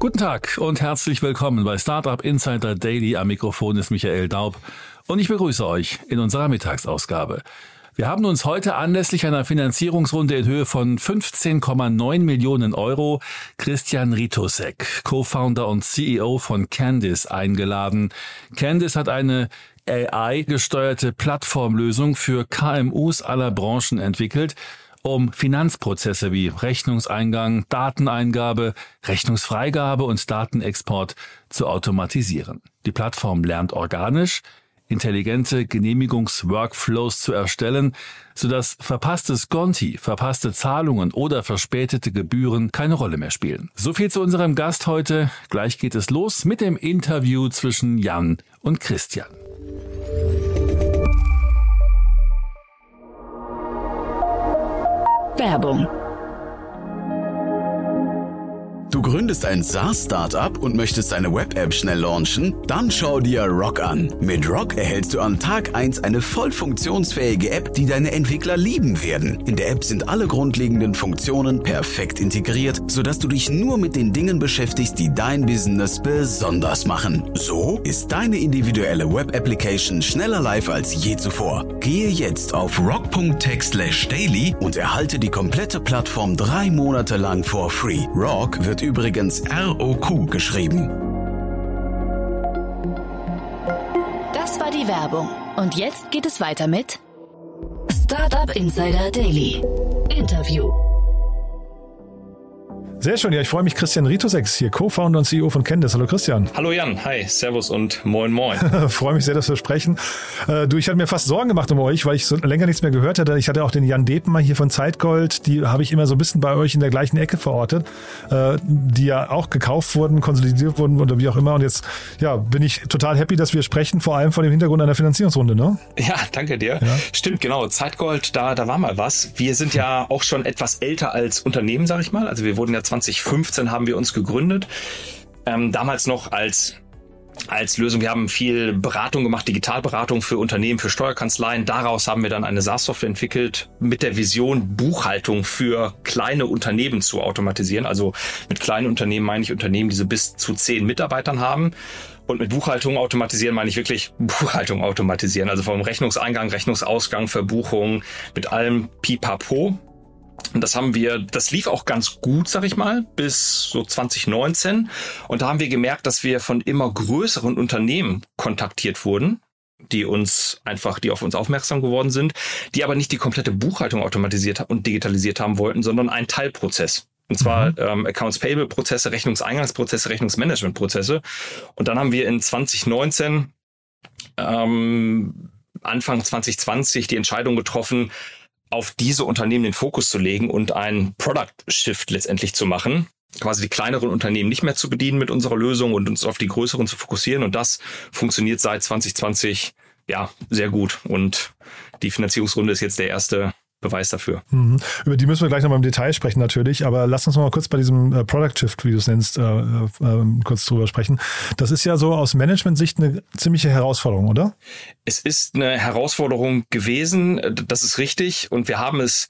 Guten Tag und herzlich willkommen bei Startup Insider Daily. Am Mikrofon ist Michael Daub und ich begrüße euch in unserer Mittagsausgabe. Wir haben uns heute anlässlich einer Finanzierungsrunde in Höhe von 15,9 Millionen Euro Christian Ritosek, Co-Founder und CEO von Candice, eingeladen. Candice hat eine AI-gesteuerte Plattformlösung für KMUs aller Branchen entwickelt, um Finanzprozesse wie Rechnungseingang, Dateneingabe, Rechnungsfreigabe und Datenexport zu automatisieren. Die Plattform lernt organisch, intelligente Genehmigungsworkflows zu erstellen, sodass verpasste Sconti, verpasste Zahlungen oder verspätete Gebühren keine Rolle mehr spielen. So viel zu unserem Gast heute. Gleich geht es los mit dem Interview zwischen Jan und Christian. Werbung Du gründest ein SaaS-Startup und möchtest eine Web-App schnell launchen? Dann schau dir Rock an. Mit Rock erhältst du an Tag 1 eine voll funktionsfähige App, die deine Entwickler lieben werden. In der App sind alle grundlegenden Funktionen perfekt integriert, sodass du dich nur mit den Dingen beschäftigst, die dein Business besonders machen. So ist deine individuelle Web-Application schneller live als je zuvor. Gehe jetzt auf rock.tech/daily und erhalte die komplette Plattform drei Monate lang for free. Rock wird übrigens ROQ geschrieben. Das war die Werbung. Und jetzt geht es weiter mit Startup Insider Daily. Interview. Sehr schön, ja, ich freue mich. Christian Ritosex hier, Co-Founder und CEO von Candice. Hallo Christian. Hallo Jan, hi, Servus und Moin Moin. freue mich sehr, dass wir sprechen. Äh, du, ich hatte mir fast Sorgen gemacht um euch, weil ich so länger nichts mehr gehört hatte. Ich hatte auch den Jan Depen mal hier von Zeitgold, die habe ich immer so ein bisschen bei euch in der gleichen Ecke verortet, äh, die ja auch gekauft wurden, konsolidiert wurden oder wie auch immer. Und jetzt ja, bin ich total happy, dass wir sprechen, vor allem vor dem Hintergrund einer Finanzierungsrunde, ne? Ja, danke dir. Ja. Stimmt, genau. Zeitgold, da, da war mal was. Wir sind ja auch schon etwas älter als Unternehmen, sag ich mal. Also wir wurden ja 2015 haben wir uns gegründet. Ähm, damals noch als als Lösung. Wir haben viel Beratung gemacht, Digitalberatung für Unternehmen, für Steuerkanzleien. Daraus haben wir dann eine SaaS-Software entwickelt mit der Vision, Buchhaltung für kleine Unternehmen zu automatisieren. Also mit kleinen Unternehmen meine ich Unternehmen, die so bis zu zehn Mitarbeitern haben. Und mit Buchhaltung automatisieren meine ich wirklich Buchhaltung automatisieren. Also vom Rechnungseingang, Rechnungsausgang, Verbuchung, mit allem Pipapo. Und das haben wir, das lief auch ganz gut, sag ich mal, bis so 2019. Und da haben wir gemerkt, dass wir von immer größeren Unternehmen kontaktiert wurden, die uns einfach, die auf uns aufmerksam geworden sind, die aber nicht die komplette Buchhaltung automatisiert und digitalisiert haben wollten, sondern einen Teilprozess. Und zwar mhm. ähm, Accounts Payable Prozesse, Rechnungseingangsprozesse, Rechnungsmanagement Prozesse. Und dann haben wir in 2019, ähm, Anfang 2020 die Entscheidung getroffen, auf diese Unternehmen den Fokus zu legen und einen Product Shift letztendlich zu machen quasi die kleineren Unternehmen nicht mehr zu bedienen mit unserer Lösung und uns auf die größeren zu fokussieren. Und das funktioniert seit 2020 ja sehr gut. Und die Finanzierungsrunde ist jetzt der erste Beweis dafür. Mhm. Über die müssen wir gleich noch mal im Detail sprechen natürlich, aber lass uns noch mal kurz bei diesem äh, Product Shift, wie du es nennst, äh, äh, ähm, kurz drüber sprechen. Das ist ja so aus Management-Sicht eine ziemliche Herausforderung, oder? Es ist eine Herausforderung gewesen, das ist richtig und wir haben es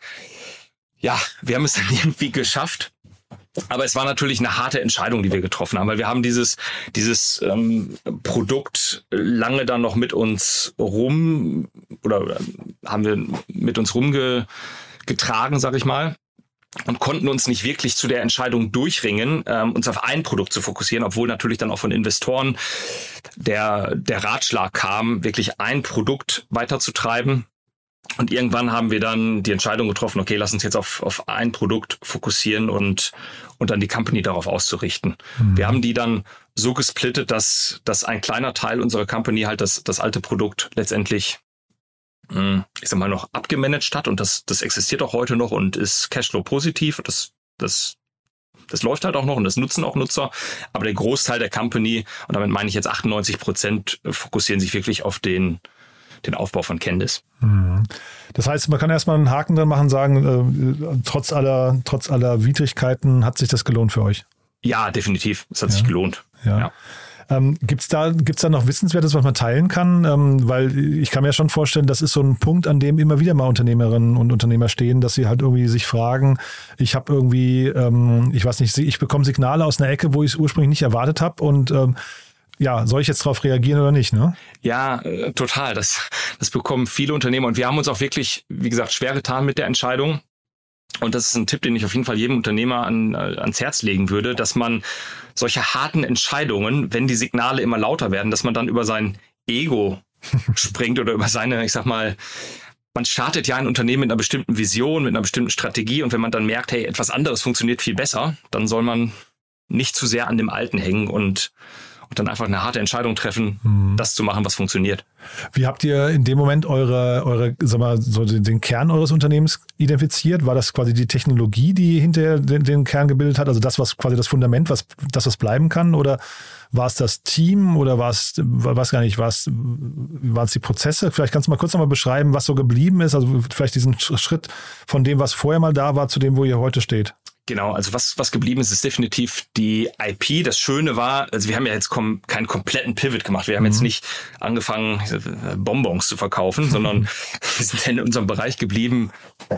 ja, wir haben es dann irgendwie geschafft, aber es war natürlich eine harte Entscheidung, die wir getroffen haben, weil wir haben dieses, dieses ähm, Produkt lange dann noch mit uns rum oder haben wir mit uns rumgetragen, sag ich mal und konnten uns nicht wirklich zu der Entscheidung durchringen, ähm, uns auf ein Produkt zu fokussieren, obwohl natürlich dann auch von Investoren der, der Ratschlag kam, wirklich ein Produkt weiterzutreiben. Und irgendwann haben wir dann die Entscheidung getroffen, okay, lass uns jetzt auf, auf ein Produkt fokussieren und, und dann die Company darauf auszurichten. Mhm. Wir haben die dann so gesplittet, dass, dass ein kleiner Teil unserer Company halt das, das alte Produkt letztendlich, hm, ich sag mal, noch abgemanagt hat und das, das existiert auch heute noch und ist Cashflow positiv. Das, das, das läuft halt auch noch und das nutzen auch Nutzer. Aber der Großteil der Company, und damit meine ich jetzt 98 Prozent, fokussieren sich wirklich auf den, den Aufbau von Candice. Mhm. Das heißt, man kann erstmal einen Haken dran machen, sagen, äh, trotz aller, trotz aller Widrigkeiten hat sich das gelohnt für euch. Ja, definitiv. Es hat ja. sich gelohnt. Ja. ja. Ähm, gibt's da, gibt's da noch Wissenswertes, was man teilen kann? Ähm, weil ich kann mir schon vorstellen, das ist so ein Punkt, an dem immer wieder mal Unternehmerinnen und Unternehmer stehen, dass sie halt irgendwie sich fragen, ich habe irgendwie, ähm, ich weiß nicht, ich bekomme Signale aus einer Ecke, wo ich es ursprünglich nicht erwartet habe und ähm, ja, soll ich jetzt darauf reagieren oder nicht? Ne? Ja, äh, total. Das, das bekommen viele Unternehmer und wir haben uns auch wirklich, wie gesagt, schwer getan mit der Entscheidung. Und das ist ein Tipp, den ich auf jeden Fall jedem Unternehmer an, äh, ans Herz legen würde, dass man solche harten Entscheidungen, wenn die Signale immer lauter werden, dass man dann über sein Ego springt oder über seine, ich sag mal, man startet ja ein Unternehmen mit einer bestimmten Vision, mit einer bestimmten Strategie und wenn man dann merkt, hey, etwas anderes funktioniert viel besser, dann soll man nicht zu sehr an dem Alten hängen und und dann einfach eine harte Entscheidung treffen, mhm. das zu machen, was funktioniert. Wie habt ihr in dem Moment eure, eure, sag mal, so den Kern eures Unternehmens identifiziert? War das quasi die Technologie, die hinter den, den Kern gebildet hat? Also das, was quasi das Fundament, was, das was bleiben kann? Oder war es das Team oder war es, weiß gar nicht, war es, waren es die Prozesse? Vielleicht kannst du mal kurz nochmal beschreiben, was so geblieben ist. Also vielleicht diesen Schritt von dem, was vorher mal da war, zu dem, wo ihr heute steht. Genau, also was, was geblieben ist, ist definitiv die IP. Das Schöne war, also wir haben ja jetzt kom keinen kompletten Pivot gemacht. Wir haben mhm. jetzt nicht angefangen, Bonbons zu verkaufen, sondern wir sind in unserem Bereich geblieben,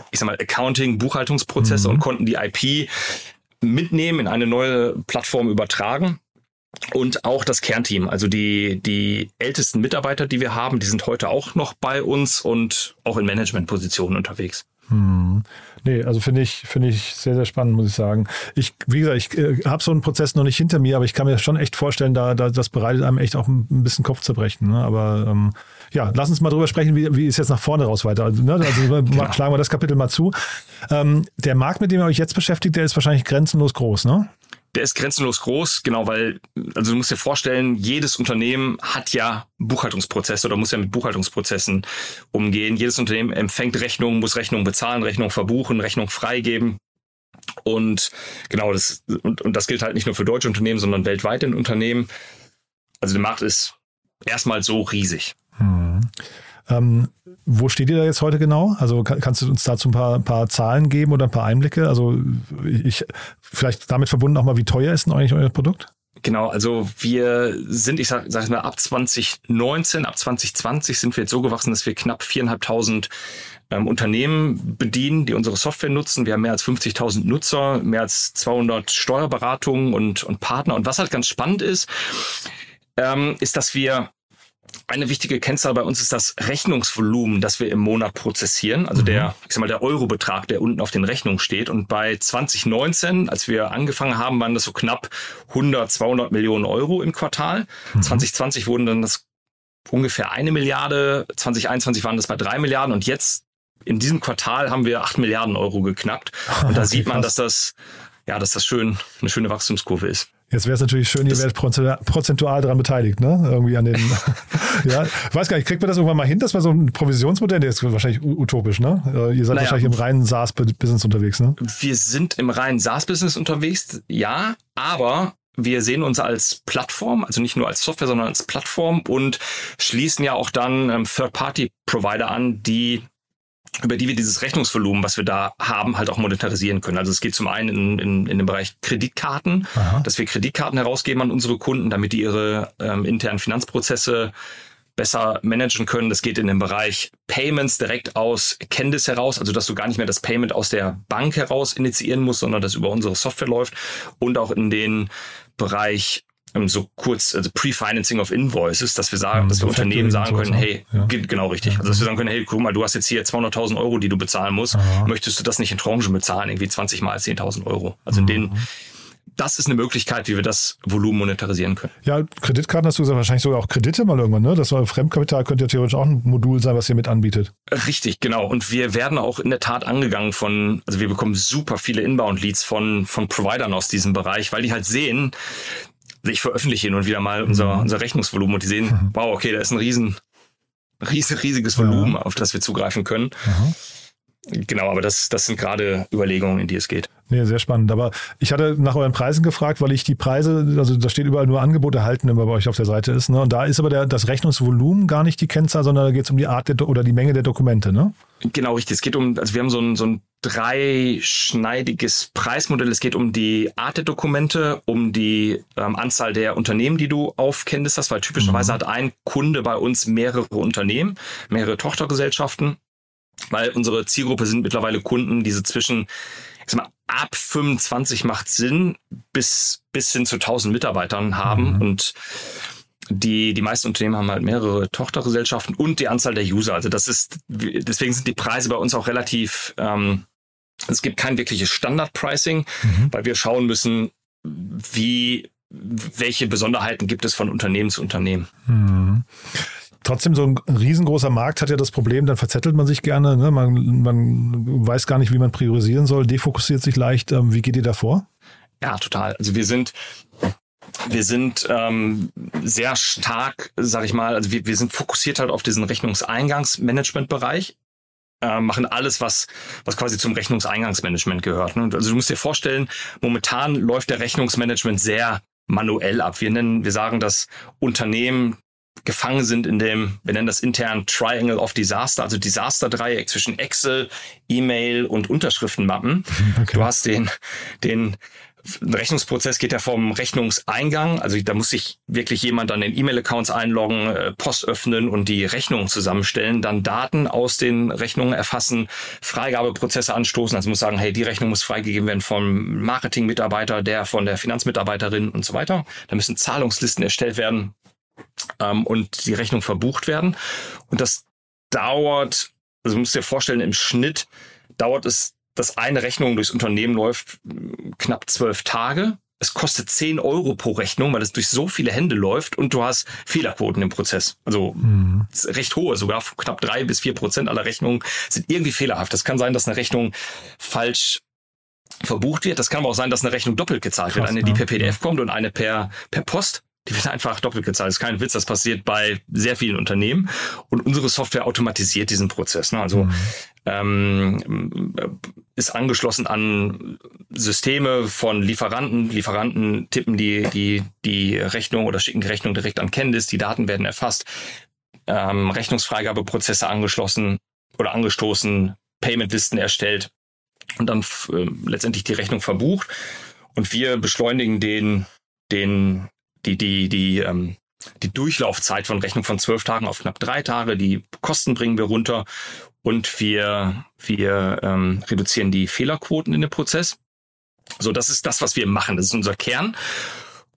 ich sag mal, Accounting, Buchhaltungsprozesse mhm. und konnten die IP mitnehmen, in eine neue Plattform übertragen. Und auch das Kernteam, also die, die ältesten Mitarbeiter, die wir haben, die sind heute auch noch bei uns und auch in Managementpositionen unterwegs. Hm. Nee, also finde ich, finde ich sehr, sehr spannend, muss ich sagen. Ich, wie gesagt, ich äh, habe so einen Prozess noch nicht hinter mir, aber ich kann mir schon echt vorstellen, da, da das bereitet einem echt auch ein, ein bisschen Kopfzerbrechen. Ne? Aber ähm, ja, lass uns mal drüber sprechen, wie, wie ist jetzt nach vorne raus weiter. Also, ne? also genau. schlagen wir das Kapitel mal zu. Ähm, der Markt, mit dem ihr euch jetzt beschäftigt, der ist wahrscheinlich grenzenlos groß, ne? Der ist grenzenlos groß, genau, weil, also du musst dir vorstellen, jedes Unternehmen hat ja Buchhaltungsprozesse oder muss ja mit Buchhaltungsprozessen umgehen. Jedes Unternehmen empfängt Rechnungen, muss Rechnungen bezahlen, Rechnungen verbuchen, Rechnungen freigeben. Und genau, das, und, und das gilt halt nicht nur für deutsche Unternehmen, sondern weltweit in Unternehmen. Also der Markt ist erstmal so riesig. Hm. Ähm, wo steht ihr da jetzt heute genau? Also kann, kannst du uns dazu ein paar, ein paar Zahlen geben oder ein paar Einblicke? Also ich vielleicht damit verbunden auch mal, wie teuer ist denn eigentlich euer Produkt? Genau, also wir sind, ich sag, sag mal, ab 2019, ab 2020 sind wir jetzt so gewachsen, dass wir knapp viereinhalbtausend ähm, Unternehmen bedienen, die unsere Software nutzen. Wir haben mehr als 50.000 Nutzer, mehr als 200 Steuerberatungen und, und Partner. Und was halt ganz spannend ist, ähm, ist, dass wir eine wichtige Kennzahl bei uns ist das Rechnungsvolumen, das wir im Monat prozessieren. Also der, mhm. ich sag mal, der Eurobetrag, der unten auf den Rechnungen steht. Und bei 2019, als wir angefangen haben, waren das so knapp 100, 200 Millionen Euro im Quartal. Mhm. 2020 wurden dann das ungefähr eine Milliarde. 2021 waren das bei drei Milliarden. Und jetzt in diesem Quartal haben wir acht Milliarden Euro geknackt. Und da sieht man, dass das, ja, dass das schön, eine schöne Wachstumskurve ist. Jetzt wäre es natürlich schön, ihr werdet prozentual daran beteiligt, ne? Irgendwie an den. ja, ich weiß gar nicht, kriegt man das irgendwann mal hin, dass man so ein Provisionsmodell, der ist wahrscheinlich utopisch, ne? Äh, ihr seid naja, wahrscheinlich im reinen SaaS-Business unterwegs, ne? Wir sind im reinen SaaS-Business unterwegs, ja, aber wir sehen uns als Plattform, also nicht nur als Software, sondern als Plattform und schließen ja auch dann ähm, Third-Party-Provider an, die über die wir dieses Rechnungsvolumen, was wir da haben, halt auch monetarisieren können. Also es geht zum einen in, in, in den Bereich Kreditkarten, Aha. dass wir Kreditkarten herausgeben an unsere Kunden, damit die ihre ähm, internen Finanzprozesse besser managen können. Das geht in den Bereich Payments direkt aus Candice heraus, also dass du gar nicht mehr das Payment aus der Bank heraus initiieren musst, sondern das über unsere Software läuft und auch in den Bereich so kurz, also Pre-Financing of Invoices, dass wir sagen, ja, dass wir Unternehmen sagen können, hey, ja. genau richtig. Also dass wir sagen können, hey, guck mal, du hast jetzt hier 200.000 Euro, die du bezahlen musst. Möchtest du das nicht in Tranchen bezahlen, irgendwie 20 mal 10.000 Euro? Also in den das ist eine Möglichkeit, wie wir das Volumen monetarisieren können. Ja, Kreditkarten hast du gesagt, wahrscheinlich sogar auch Kredite mal irgendwann, ne? Das war Fremdkapital könnte ja theoretisch auch ein Modul sein, was ihr mit anbietet. Richtig, genau. Und wir werden auch in der Tat angegangen von, also wir bekommen super viele Inbound-Leads von, von Providern aus diesem Bereich, weil die halt sehen, ich veröffentliche hin und wieder mal unser, mhm. unser Rechnungsvolumen und die sehen, mhm. wow, okay, da ist ein riesen, riesig, riesiges Volumen, ja. auf das wir zugreifen können. Mhm. Genau, aber das, das sind gerade Überlegungen, in die es geht. Nee, sehr spannend. Aber ich hatte nach euren Preisen gefragt, weil ich die Preise, also da steht überall nur Angebot erhalten, wenn man bei euch auf der Seite ist. Ne? Und da ist aber der, das Rechnungsvolumen gar nicht die Kennzahl, sondern da geht es um die Art der, oder die Menge der Dokumente, ne? Genau, richtig. Es geht um, also wir haben so ein, so ein dreischneidiges Preismodell. Es geht um die Art der Dokumente, um die ähm, Anzahl der Unternehmen, die du aufkennst hast, weil typischerweise mhm. hat ein Kunde bei uns mehrere Unternehmen, mehrere Tochtergesellschaften, weil unsere Zielgruppe sind mittlerweile Kunden, diese zwischen, ich sag mal, ab 25 macht Sinn, bis, bis hin zu 1000 Mitarbeitern haben mhm. und die, die meisten Unternehmen haben halt mehrere Tochtergesellschaften und die Anzahl der User. Also das ist, deswegen sind die Preise bei uns auch relativ ähm, es gibt kein wirkliches Standard-Pricing, mhm. weil wir schauen müssen, wie, welche Besonderheiten gibt es von Unternehmen zu Unternehmen. Mhm. Trotzdem, so ein riesengroßer Markt hat ja das Problem, dann verzettelt man sich gerne, ne? man, man weiß gar nicht, wie man priorisieren soll, defokussiert sich leicht. Ähm, wie geht ihr da vor? Ja, total. Also wir sind wir sind ähm, sehr stark, sag ich mal, also wir, wir sind fokussiert halt auf diesen Rechnungseingangsmanagement-Bereich äh, machen alles, was, was quasi zum Rechnungseingangsmanagement gehört. Ne? Also du musst dir vorstellen, momentan läuft der Rechnungsmanagement sehr manuell ab. Wir nennen, wir sagen, dass Unternehmen gefangen sind in dem, wir nennen das intern Triangle of Disaster, also Disaster-Dreieck zwischen Excel, E-Mail und Unterschriftenmappen. Okay. Du hast den, den ein Rechnungsprozess geht ja vom Rechnungseingang, also da muss sich wirklich jemand an den E-Mail-Accounts einloggen, äh, Post öffnen und die Rechnungen zusammenstellen, dann Daten aus den Rechnungen erfassen, Freigabeprozesse anstoßen, also muss sagen, hey, die Rechnung muss freigegeben werden vom Marketing-Mitarbeiter, der von der Finanzmitarbeiterin und so weiter. Da müssen Zahlungslisten erstellt werden ähm, und die Rechnung verbucht werden. Und das dauert, also musst dir vorstellen, im Schnitt dauert es dass eine Rechnung durchs Unternehmen läuft knapp zwölf Tage. Es kostet zehn Euro pro Rechnung, weil es durch so viele Hände läuft und du hast Fehlerquoten im Prozess. Also mhm. recht hohe, sogar knapp drei bis vier Prozent aller Rechnungen sind irgendwie fehlerhaft. Das kann sein, dass eine Rechnung falsch verbucht wird. Das kann aber auch sein, dass eine Rechnung doppelt gezahlt Krass, wird. Eine, die per PDF kommt und eine per, per Post. Die wird einfach doppelt gezahlt. Das ist kein Witz, das passiert bei sehr vielen Unternehmen. Und unsere Software automatisiert diesen Prozess. Ne? Also mhm. ähm, ist angeschlossen an Systeme von Lieferanten. Lieferanten tippen die, die, die Rechnung oder schicken die Rechnung direkt an Candice. Die Daten werden erfasst. Ähm, Rechnungsfreigabeprozesse angeschlossen oder angestoßen, Paymentlisten erstellt und dann äh, letztendlich die Rechnung verbucht. Und wir beschleunigen den, den die, die, die, ähm, die Durchlaufzeit von Rechnung von zwölf Tagen auf knapp drei Tage. Die Kosten bringen wir runter und wir, wir ähm, reduzieren die Fehlerquoten in dem Prozess. So, das ist das, was wir machen. Das ist unser Kern.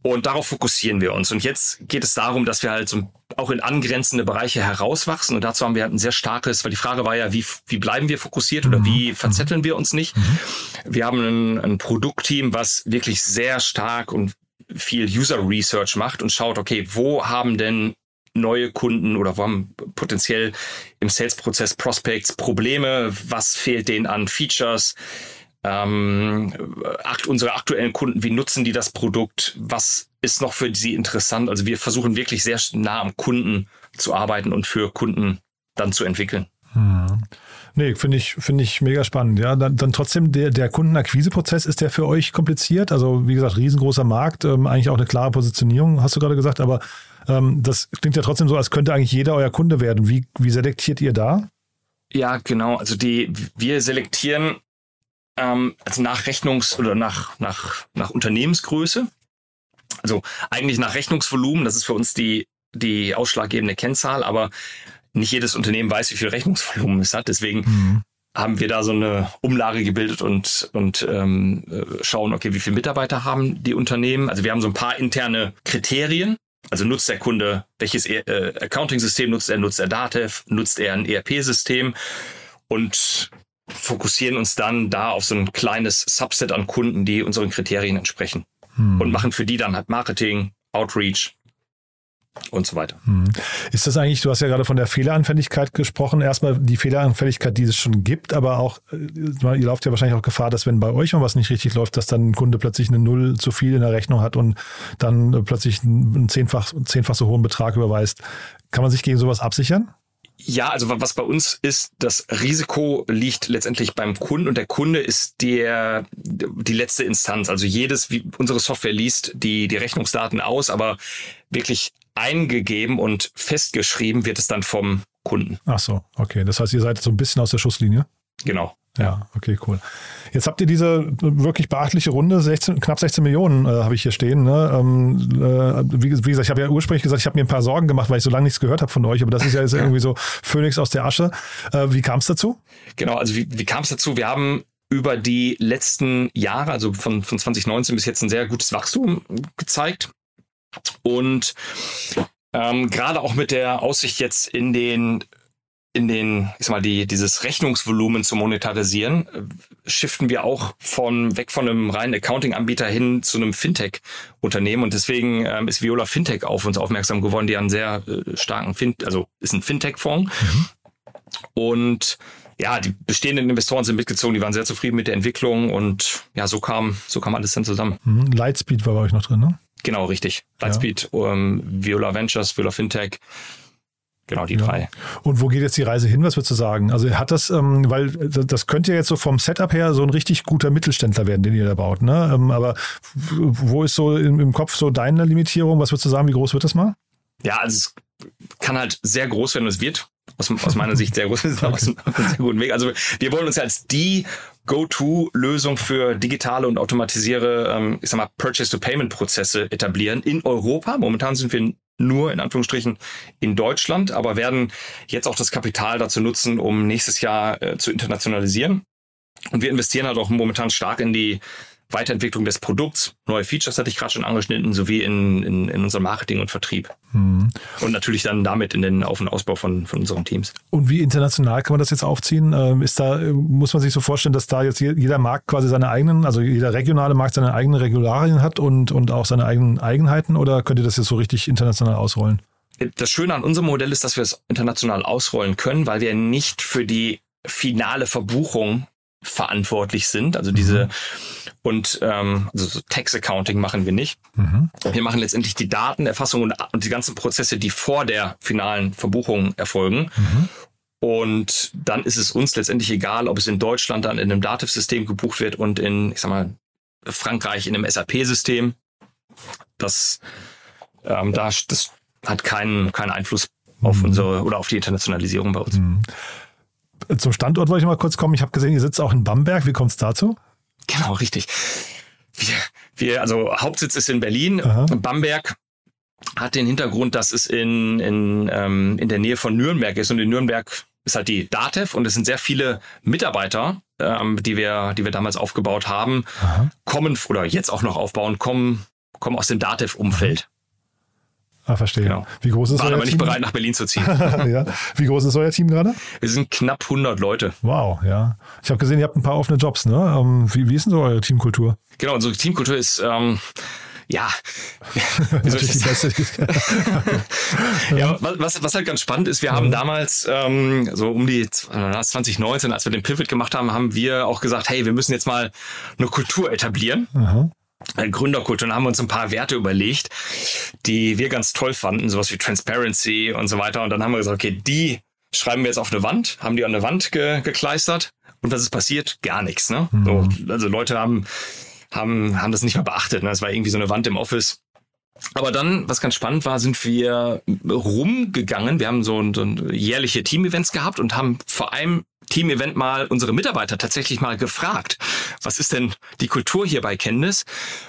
Und darauf fokussieren wir uns. Und jetzt geht es darum, dass wir halt so auch in angrenzende Bereiche herauswachsen. Und dazu haben wir halt ein sehr starkes, weil die Frage war ja, wie, wie bleiben wir fokussiert oder wie mhm. verzetteln wir uns nicht? Mhm. Wir haben ein, ein Produktteam, was wirklich sehr stark und viel User Research macht und schaut, okay, wo haben denn neue Kunden oder wo haben potenziell im Sales-Prozess Prospects Probleme? Was fehlt denen an Features? Ähm, unsere aktuellen Kunden, wie nutzen die das Produkt? Was ist noch für sie interessant? Also wir versuchen wirklich sehr nah am Kunden zu arbeiten und für Kunden dann zu entwickeln. Nee, finde ich, finde ich mega spannend. Ja, dann, dann trotzdem der, der Kundenakquiseprozess ist der für euch kompliziert. Also, wie gesagt, riesengroßer Markt, ähm, eigentlich auch eine klare Positionierung, hast du gerade gesagt, aber ähm, das klingt ja trotzdem so, als könnte eigentlich jeder euer Kunde werden. Wie, wie selektiert ihr da? Ja, genau. Also die, wir selektieren ähm, also nach Rechnungs- oder nach, nach, nach Unternehmensgröße. Also eigentlich nach Rechnungsvolumen, das ist für uns die, die ausschlaggebende Kennzahl, aber nicht jedes Unternehmen weiß, wie viel Rechnungsvolumen es hat. Deswegen mhm. haben wir da so eine Umlage gebildet und, und ähm, äh, schauen, okay, wie viele Mitarbeiter haben die Unternehmen. Also wir haben so ein paar interne Kriterien. Also nutzt der Kunde, welches äh, Accounting-System nutzt er? Nutzt er Datev? Nutzt er ein ERP-System? Und fokussieren uns dann da auf so ein kleines Subset an Kunden, die unseren Kriterien entsprechen. Hm. Und machen für die dann halt Marketing, Outreach, und so weiter. Hm. Ist das eigentlich, du hast ja gerade von der Fehleranfälligkeit gesprochen, erstmal die Fehleranfälligkeit, die es schon gibt, aber auch, äh, ihr lauft ja wahrscheinlich auch Gefahr, dass wenn bei euch mal was nicht richtig läuft, dass dann ein Kunde plötzlich eine Null zu viel in der Rechnung hat und dann plötzlich einen zehnfach, zehnfach so hohen Betrag überweist. Kann man sich gegen sowas absichern? Ja, also was bei uns ist, das Risiko liegt letztendlich beim Kunden und der Kunde ist der die letzte Instanz. Also jedes, wie unsere Software liest die die Rechnungsdaten aus, aber wirklich eingegeben und festgeschrieben wird es dann vom Kunden. Ach so, okay. Das heißt, ihr seid so ein bisschen aus der Schusslinie? Genau. Ja, okay, cool. Jetzt habt ihr diese wirklich beachtliche Runde, 16, knapp 16 Millionen äh, habe ich hier stehen. Ne? Ähm, äh, wie, wie, gesagt, ich habe ja ursprünglich gesagt, ich habe mir ein paar Sorgen gemacht, weil ich so lange nichts gehört habe von euch, aber das ist ja jetzt irgendwie so Phönix aus der Asche. Äh, wie kam es dazu? Genau, also wie, wie kam es dazu? Wir haben über die letzten Jahre, also von, von 2019 bis jetzt, ein sehr gutes Wachstum gezeigt. Und ähm, gerade auch mit der Aussicht jetzt in den in den, ich sag mal, die, dieses Rechnungsvolumen zu monetarisieren, äh, shiften wir auch von weg von einem reinen Accounting-Anbieter hin zu einem Fintech-Unternehmen. Und deswegen ähm, ist Viola Fintech auf uns aufmerksam geworden, die einen sehr äh, starken Fin also ist ein Fintech-Fonds. Mhm. Und ja, die bestehenden Investoren sind mitgezogen, die waren sehr zufrieden mit der Entwicklung und ja, so kam, so kam alles dann zusammen. Mhm. Lightspeed war bei euch noch drin, ne? Genau, richtig. Lightspeed, ja. ähm, Viola Ventures, Viola Fintech, Genau, die ja. drei. Und wo geht jetzt die Reise hin? Was würdest du sagen? Also hat das, ähm, weil das könnte ja jetzt so vom Setup her so ein richtig guter Mittelständler werden, den ihr da baut, ne? Ähm, aber wo ist so im, im, Kopf so deine Limitierung? Was würdest du sagen, wie groß wird das mal? Ja, also es kann halt sehr groß werden, es wird aus, aus meiner Sicht sehr ist auf einem sehr guten Weg. Also wir wollen uns ja als die Go-To-Lösung für digitale und automatisiere, ähm, ich sag mal, Purchase-to-Payment-Prozesse etablieren in Europa. Momentan sind wir nur in Anführungsstrichen in Deutschland, aber werden jetzt auch das Kapital dazu nutzen, um nächstes Jahr äh, zu internationalisieren. Und wir investieren halt auch momentan stark in die Weiterentwicklung des Produkts, neue Features hatte ich gerade schon angeschnitten, sowie in, in, in unser Marketing und Vertrieb. Mhm. Und natürlich dann damit in den Auf- und Ausbau von, von unseren Teams. Und wie international kann man das jetzt aufziehen? Ähm, ist da, muss man sich so vorstellen, dass da jetzt jeder Markt quasi seine eigenen, also jeder regionale Markt seine eigenen Regularien hat und, und auch seine eigenen Eigenheiten oder könnt ihr das jetzt so richtig international ausrollen? Das Schöne an unserem Modell ist, dass wir es international ausrollen können, weil wir nicht für die finale Verbuchung verantwortlich sind. Also diese mhm. und ähm, also so Tax Accounting machen wir nicht. Mhm. Wir machen letztendlich die Datenerfassung und, und, die ganzen Prozesse, die vor der finalen Verbuchung erfolgen. Mhm. Und dann ist es uns letztendlich egal, ob es in Deutschland dann in einem Dativ-System gebucht wird und in, ich sag mal, Frankreich in einem SAP-System. Das, ähm, da, das hat keinen, keinen Einfluss auf mhm. unsere oder auf die Internationalisierung bei uns. Mhm. Zum Standort wollte ich mal kurz kommen. Ich habe gesehen, ihr sitzt auch in Bamberg. Wie kommt es dazu? Genau, richtig. Wir, wir, also Hauptsitz ist in Berlin. Aha. Bamberg hat den Hintergrund, dass es in, in, ähm, in der Nähe von Nürnberg ist. Und in Nürnberg ist halt die DATEV und es sind sehr viele Mitarbeiter, ähm, die wir, die wir damals aufgebaut haben, Aha. kommen oder jetzt auch noch aufbauen, kommen, kommen aus dem DATEV-Umfeld. Ah, verstehe. Genau. Wie groß ist Waren aber nicht bereit, nach Berlin zu ziehen. ja. Wie groß ist euer Team gerade? Wir sind knapp 100 Leute. Wow, ja. Ich habe gesehen, ihr habt ein paar offene Jobs, ne? Ähm, wie, wie ist denn so eure Teamkultur? Genau, unsere Teamkultur ist, ähm, ja, ja, was, was halt ganz spannend ist, wir haben damals ähm, so um die 2019, als wir den Pivot gemacht haben, haben wir auch gesagt, hey, wir müssen jetzt mal eine Kultur etablieren. Aha. Äh, Gründerkultur und haben uns ein paar Werte überlegt, die wir ganz toll fanden, sowas wie Transparency und so weiter. Und dann haben wir gesagt, okay, die schreiben wir jetzt auf eine Wand, haben die an eine Wand ge gekleistert. Und was ist passiert? Gar nichts. Ne? Mhm. So, also Leute haben, haben, haben das nicht mehr beachtet. Ne? Das war irgendwie so eine Wand im Office. Aber dann, was ganz spannend war, sind wir rumgegangen. Wir haben so, so jährliche Team-Events gehabt und haben vor allem Team-Event mal unsere Mitarbeiter tatsächlich mal gefragt, was ist denn die Kultur hier bei Kenntnis?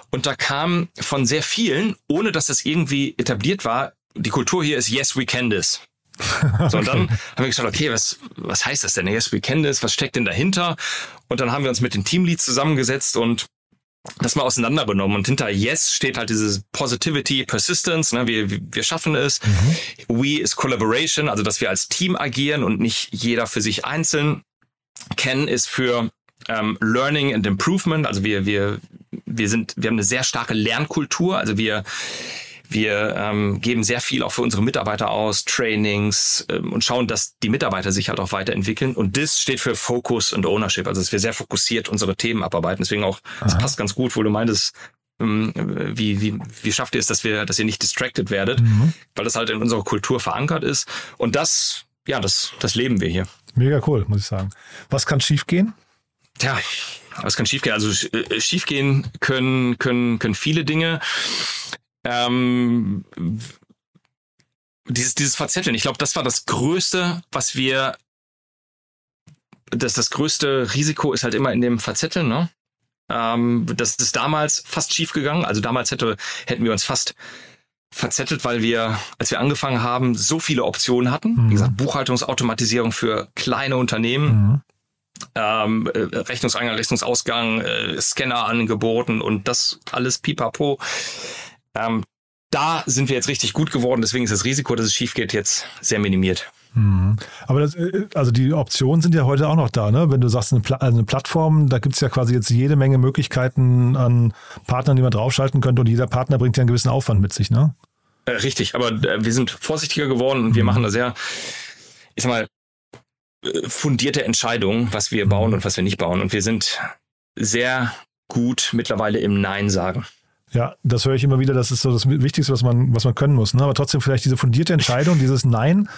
Und da kam von sehr vielen, ohne dass das irgendwie etabliert war, die Kultur hier ist Yes, we can this. So, und dann haben wir geschaut, okay, was, was heißt das denn? Yes, we can this, was steckt denn dahinter? Und dann haben wir uns mit den Teamleads zusammengesetzt und das mal auseinandergenommen. Und hinter Yes steht halt dieses Positivity, Persistence, ne? wir, wir schaffen es. Mhm. We is Collaboration, also dass wir als Team agieren und nicht jeder für sich einzeln. Ken ist für ähm, Learning and Improvement, also wir, wir, wir sind, wir haben eine sehr starke Lernkultur, also wir wir ähm, geben sehr viel auch für unsere Mitarbeiter aus, Trainings ähm, und schauen, dass die Mitarbeiter sich halt auch weiterentwickeln. Und das steht für Focus und Ownership, also dass wir sehr fokussiert unsere Themen abarbeiten. Deswegen auch, das passt ganz gut, wo du meintest, ähm, wie, wie, wie schafft ihr es, dass wir, dass ihr nicht distracted werdet, mhm. weil das halt in unserer Kultur verankert ist. Und das, ja, das, das leben wir hier. Mega cool, muss ich sagen. Was kann schiefgehen? Tja, was kann schiefgehen? Also äh, schiefgehen können, können, können viele Dinge ähm, dieses, dieses Verzetteln, ich glaube, das war das Größte, was wir das, das größte Risiko ist halt immer in dem Verzetteln, ne? Ähm, das ist damals fast schief gegangen. Also damals hätte, hätten wir uns fast verzettelt, weil wir, als wir angefangen haben, so viele Optionen hatten. Mhm. Wie gesagt, Buchhaltungsautomatisierung für kleine Unternehmen. Mhm. Ähm, äh, Rechnungseingang, Rechnungsausgang, äh, Scanner angeboten und das alles pipapo. Ähm, da sind wir jetzt richtig gut geworden, deswegen ist das Risiko, dass es schief geht, jetzt sehr minimiert. Mhm. Aber das, äh, also die Optionen sind ja heute auch noch da, ne? Wenn du sagst, eine, Pla also eine Plattform, da gibt es ja quasi jetzt jede Menge Möglichkeiten an Partnern, die man draufschalten könnte und jeder Partner bringt ja einen gewissen Aufwand mit sich, ne? Äh, richtig, aber äh, wir sind vorsichtiger geworden und wir mhm. machen da sehr, ich sag mal, äh, fundierte Entscheidungen, was wir bauen und was wir nicht bauen. Und wir sind sehr gut mittlerweile im Nein sagen. Ja, das höre ich immer wieder. Das ist so das Wichtigste, was man, was man können muss. Ne? Aber trotzdem vielleicht diese fundierte Entscheidung, dieses Nein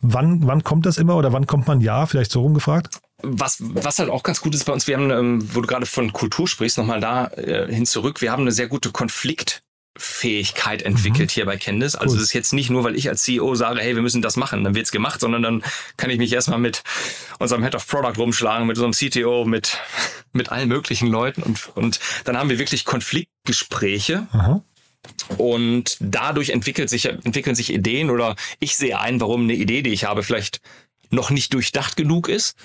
Wann, wann kommt das immer oder wann kommt man ja? Vielleicht so rumgefragt? Was, was halt auch ganz gut ist bei uns, wir haben, ähm, wo du gerade von Kultur sprichst, nochmal da äh, hin zurück, wir haben eine sehr gute Konfliktfähigkeit entwickelt mhm. hier bei Candice. Also es ist jetzt nicht nur, weil ich als CEO sage, hey, wir müssen das machen, dann wird's gemacht, sondern dann kann ich mich erstmal mit unserem Head of Product rumschlagen, mit unserem CTO, mit, mit allen möglichen Leuten und, und dann haben wir wirklich Konfliktgespräche. Aha. Und dadurch entwickelt sich, entwickeln sich Ideen oder ich sehe ein, warum eine Idee, die ich habe, vielleicht noch nicht durchdacht genug ist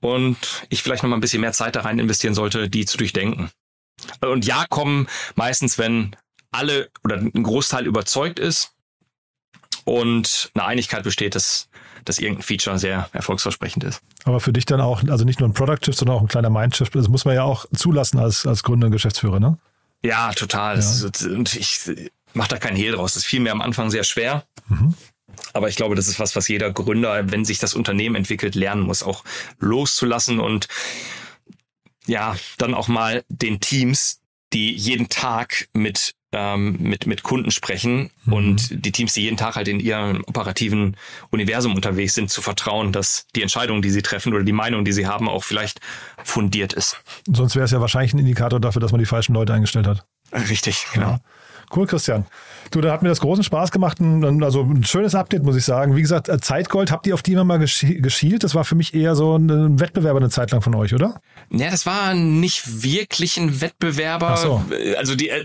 und ich vielleicht noch mal ein bisschen mehr Zeit da rein investieren sollte, die zu durchdenken. Und ja, kommen meistens, wenn alle oder ein Großteil überzeugt ist und eine Einigkeit besteht, dass, dass irgendein Feature sehr erfolgsversprechend ist. Aber für dich dann auch, also nicht nur ein Product Shift, sondern auch ein kleiner Mindshift, das muss man ja auch zulassen als, als Gründer und Geschäftsführer, ne? Ja, total. Ja. Und ich mache da keinen Hehl draus. Das fiel mir am Anfang sehr schwer. Mhm. Aber ich glaube, das ist was, was jeder Gründer, wenn sich das Unternehmen entwickelt, lernen muss, auch loszulassen und ja, dann auch mal den Teams, die jeden Tag mit ähm, mit mit Kunden sprechen mhm. und die Teams, die jeden Tag halt in ihrem operativen Universum unterwegs sind, zu vertrauen, dass die Entscheidung, die sie treffen oder die Meinung, die sie haben, auch vielleicht fundiert ist. Sonst wäre es ja wahrscheinlich ein Indikator dafür, dass man die falschen Leute eingestellt hat. Richtig, genau. Ja. Cool, Christian. Du, da hat mir das großen Spaß gemacht. Ein, also ein schönes Update, muss ich sagen. Wie gesagt, äh, Zeitgold, habt ihr auf die immer mal geschielt? Das war für mich eher so ein Wettbewerber eine Zeit lang von euch, oder? Ja, das war nicht wirklich ein Wettbewerber. Ach so. Also die, äh,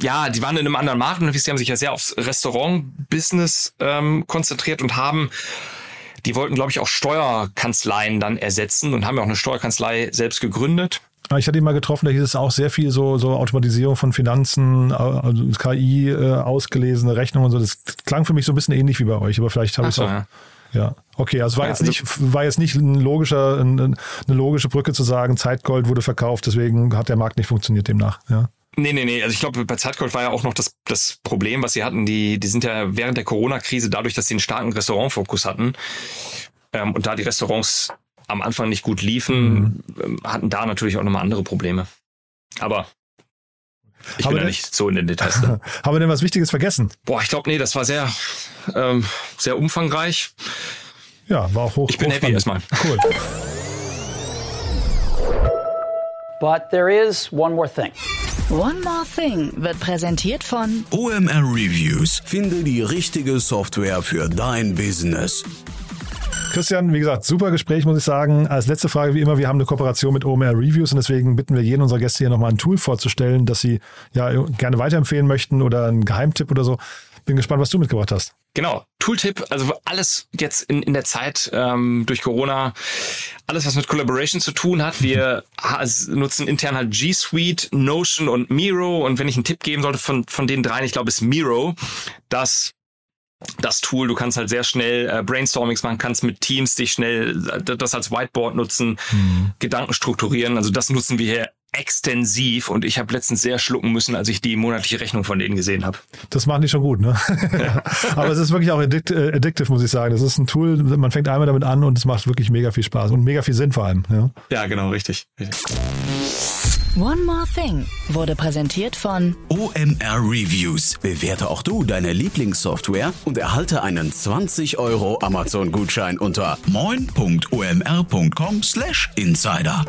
ja, die waren in einem anderen Markt und sie haben sich ja sehr aufs Restaurant-Business ähm, konzentriert und haben die wollten, glaube ich, auch Steuerkanzleien dann ersetzen und haben ja auch eine Steuerkanzlei selbst gegründet. Ich hatte ihn mal getroffen, da hieß es auch sehr viel so, so Automatisierung von Finanzen, also KI, äh, ausgelesene Rechnungen und so. Das klang für mich so ein bisschen ähnlich wie bei euch, aber vielleicht habe ich es auch. Ja. ja. okay, also war ja, jetzt also nicht, war jetzt nicht ein logischer, ein, eine logische Brücke zu sagen, Zeitgold wurde verkauft, deswegen hat der Markt nicht funktioniert demnach, ja. Nee, nee, nee. Also ich glaube, bei Zeitgold war ja auch noch das, das Problem, was sie hatten. Die, die sind ja während der Corona-Krise, dadurch, dass sie einen starken Restaurantfokus hatten ähm, und da die Restaurants am Anfang nicht gut liefen, mhm. hatten da natürlich auch nochmal andere Probleme. Aber ich haben bin da nicht so in den Details. Ne? Haben wir denn was Wichtiges vergessen? Boah, ich glaube, nee, das war sehr, ähm, sehr umfangreich. Ja, war auch hoch. Ich bin happy erstmal. Cool. But there is one more thing. One More Thing wird präsentiert von OMR Reviews. Finde die richtige Software für dein Business. Christian, wie gesagt, super Gespräch, muss ich sagen. Als letzte Frage, wie immer, wir haben eine Kooperation mit OMR Reviews und deswegen bitten wir jeden unserer Gäste hier nochmal ein Tool vorzustellen, das sie ja gerne weiterempfehlen möchten oder einen Geheimtipp oder so. Bin gespannt, was du mitgebracht hast. Genau, Tooltip, also alles jetzt in, in der Zeit ähm, durch Corona, alles was mit Collaboration zu tun hat. Wir nutzen intern halt G Suite, Notion und Miro und wenn ich einen Tipp geben sollte von, von den dreien, ich glaube ist Miro, das das Tool. Du kannst halt sehr schnell äh, Brainstormings machen, kannst mit Teams dich schnell äh, das als Whiteboard nutzen, mhm. Gedanken strukturieren. Also das nutzen wir hier extensiv und ich habe letztens sehr schlucken müssen, als ich die monatliche Rechnung von denen gesehen habe. Das machen die schon gut, ne? Ja. Aber es ist wirklich auch addict, äh, addictive, muss ich sagen. Das ist ein Tool, man fängt einmal damit an und es macht wirklich mega viel Spaß und mega viel Sinn vor allem. Ja, ja genau, richtig. richtig. One More Thing wurde präsentiert von OMR Reviews. Bewerte auch du deine Lieblingssoftware und erhalte einen 20 Euro Amazon-Gutschein unter moin.omr.com/insider.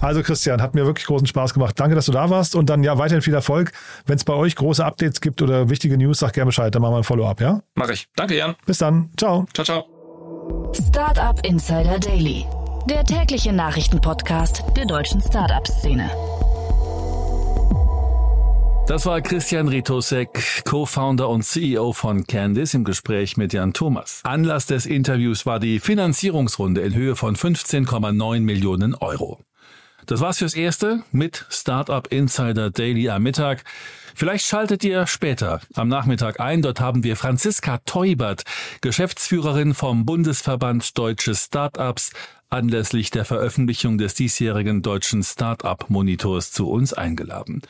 Also Christian, hat mir wirklich großen Spaß gemacht. Danke, dass du da warst und dann ja weiterhin viel Erfolg. Wenn es bei euch große Updates gibt oder wichtige News, sag gerne Bescheid, dann machen wir ein Follow-up, ja? Mach ich. Danke, Jan. Bis dann. Ciao. Ciao, ciao. Startup Insider Daily der tägliche Nachrichtenpodcast der deutschen Startup-Szene. Das war Christian Ritosek, Co-Founder und CEO von Candice im Gespräch mit Jan Thomas. Anlass des Interviews war die Finanzierungsrunde in Höhe von 15,9 Millionen Euro. Das war's fürs Erste mit Startup Insider Daily am Mittag. Vielleicht schaltet ihr später am Nachmittag ein. Dort haben wir Franziska Teubert, Geschäftsführerin vom Bundesverband Deutsche Startups, anlässlich der Veröffentlichung des diesjährigen deutschen Startup-Monitors zu uns eingeladen.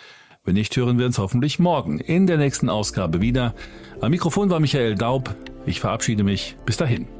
Wenn nicht, hören wir uns hoffentlich morgen in der nächsten Ausgabe wieder. Am Mikrofon war Michael Daub. Ich verabschiede mich. Bis dahin.